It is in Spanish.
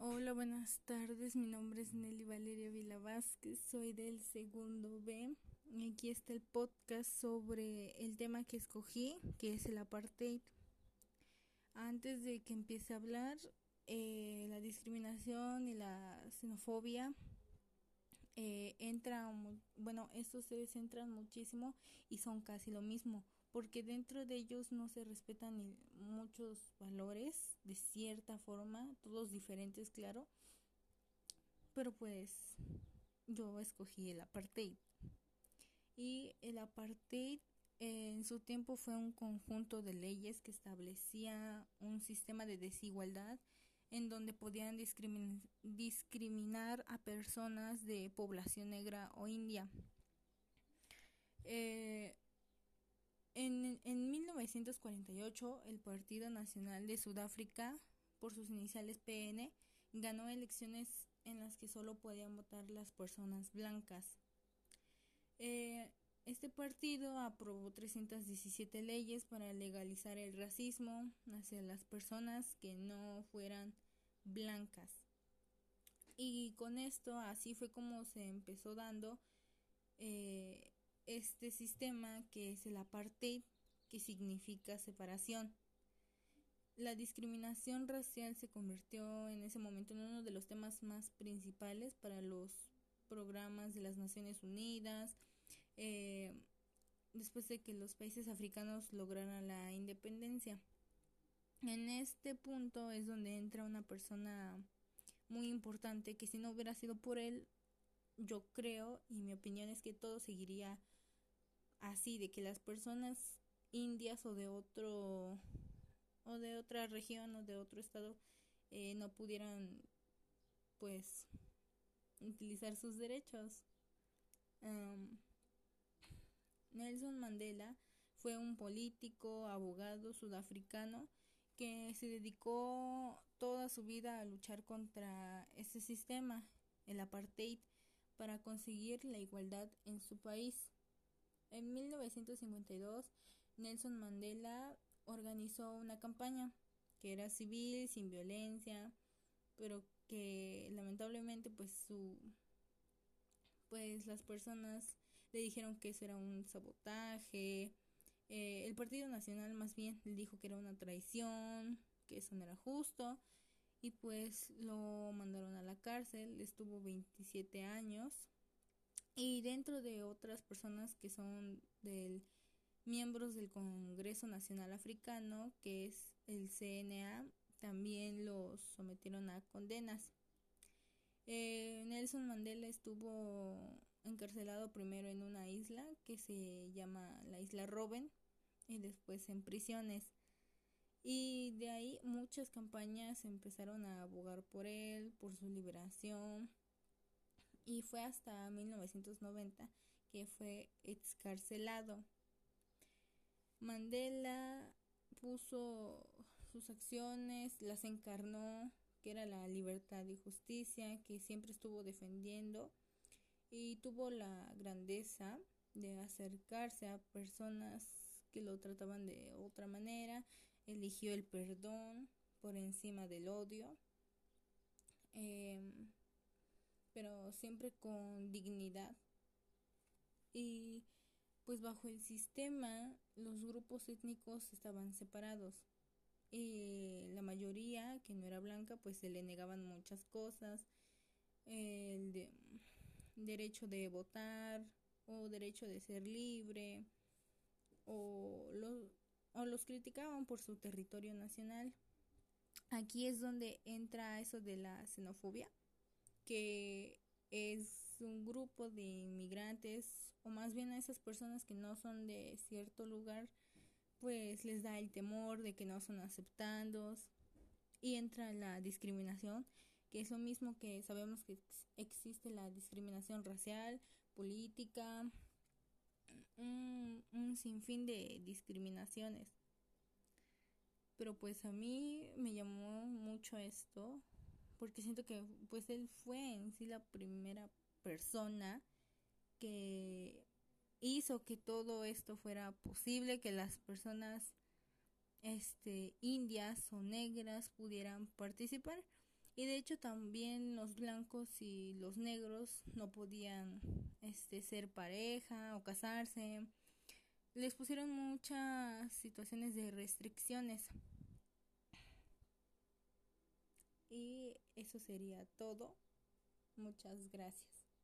Hola, buenas tardes. Mi nombre es Nelly Valeria Vila Vázquez. Soy del segundo B. Y aquí está el podcast sobre el tema que escogí, que es el apartheid. Antes de que empiece a hablar, eh, la discriminación y la xenofobia eh, entra, bueno, estos se centran muchísimo y son casi lo mismo porque dentro de ellos no se respetan muchos valores de cierta forma, todos diferentes, claro. Pero pues yo escogí el apartheid. Y el apartheid en su tiempo fue un conjunto de leyes que establecía un sistema de desigualdad en donde podían discriminar a personas de población negra o india. Eh, en, en 1948, el Partido Nacional de Sudáfrica, por sus iniciales PN, ganó elecciones en las que solo podían votar las personas blancas. Eh, este partido aprobó 317 leyes para legalizar el racismo hacia las personas que no fueran blancas. Y con esto así fue como se empezó dando eh, este sistema que es el apartheid, que significa separación. La discriminación racial se convirtió en ese momento en uno de los temas más principales para los programas de las Naciones Unidas, eh, después de que los países africanos lograran la independencia. En este punto es donde entra una persona muy importante que si no hubiera sido por él, yo creo y mi opinión es que todo seguiría así de que las personas indias o de otro o de otra región o de otro estado eh, no pudieran pues utilizar sus derechos. Nelson Mandela fue un político abogado sudafricano que se dedicó toda su vida a luchar contra ese sistema el apartheid para conseguir la igualdad en su país en 1952, Nelson Mandela organizó una campaña que era civil, sin violencia, pero que lamentablemente pues su pues las personas le dijeron que eso era un sabotaje. Eh, el Partido Nacional más bien le dijo que era una traición, que eso no era justo y pues lo mandaron a la cárcel, estuvo 27 años y dentro de otras personas que son del miembros del Congreso Nacional Africano, que es el CNA, también los sometieron a condenas. Eh, Nelson Mandela estuvo encarcelado primero en una isla que se llama la isla Robben y después en prisiones. Y de ahí muchas campañas empezaron a abogar por él, por su liberación y fue hasta 1990 que fue excarcelado. Mandela puso sus acciones, las encarnó, que era la libertad y justicia, que siempre estuvo defendiendo y tuvo la grandeza de acercarse a personas que lo trataban de otra manera, eligió el perdón por encima del odio. Eh, pero siempre con dignidad. Y pues bajo el sistema los grupos étnicos estaban separados. Y la mayoría, que no era blanca, pues se le negaban muchas cosas. El derecho de votar o derecho de ser libre o, o los criticaban por su territorio nacional. Aquí es donde entra eso de la xenofobia que es un grupo de inmigrantes o más bien a esas personas que no son de cierto lugar pues les da el temor de que no son aceptados y entra la discriminación que es lo mismo que sabemos que existe la discriminación racial, política, un, un sinfín de discriminaciones. Pero pues a mí me llamó mucho esto porque siento que pues él fue en sí la primera persona que hizo que todo esto fuera posible, que las personas este indias o negras pudieran participar. Y de hecho también los blancos y los negros no podían este ser pareja o casarse. Les pusieron muchas situaciones de restricciones y eso sería todo. Muchas gracias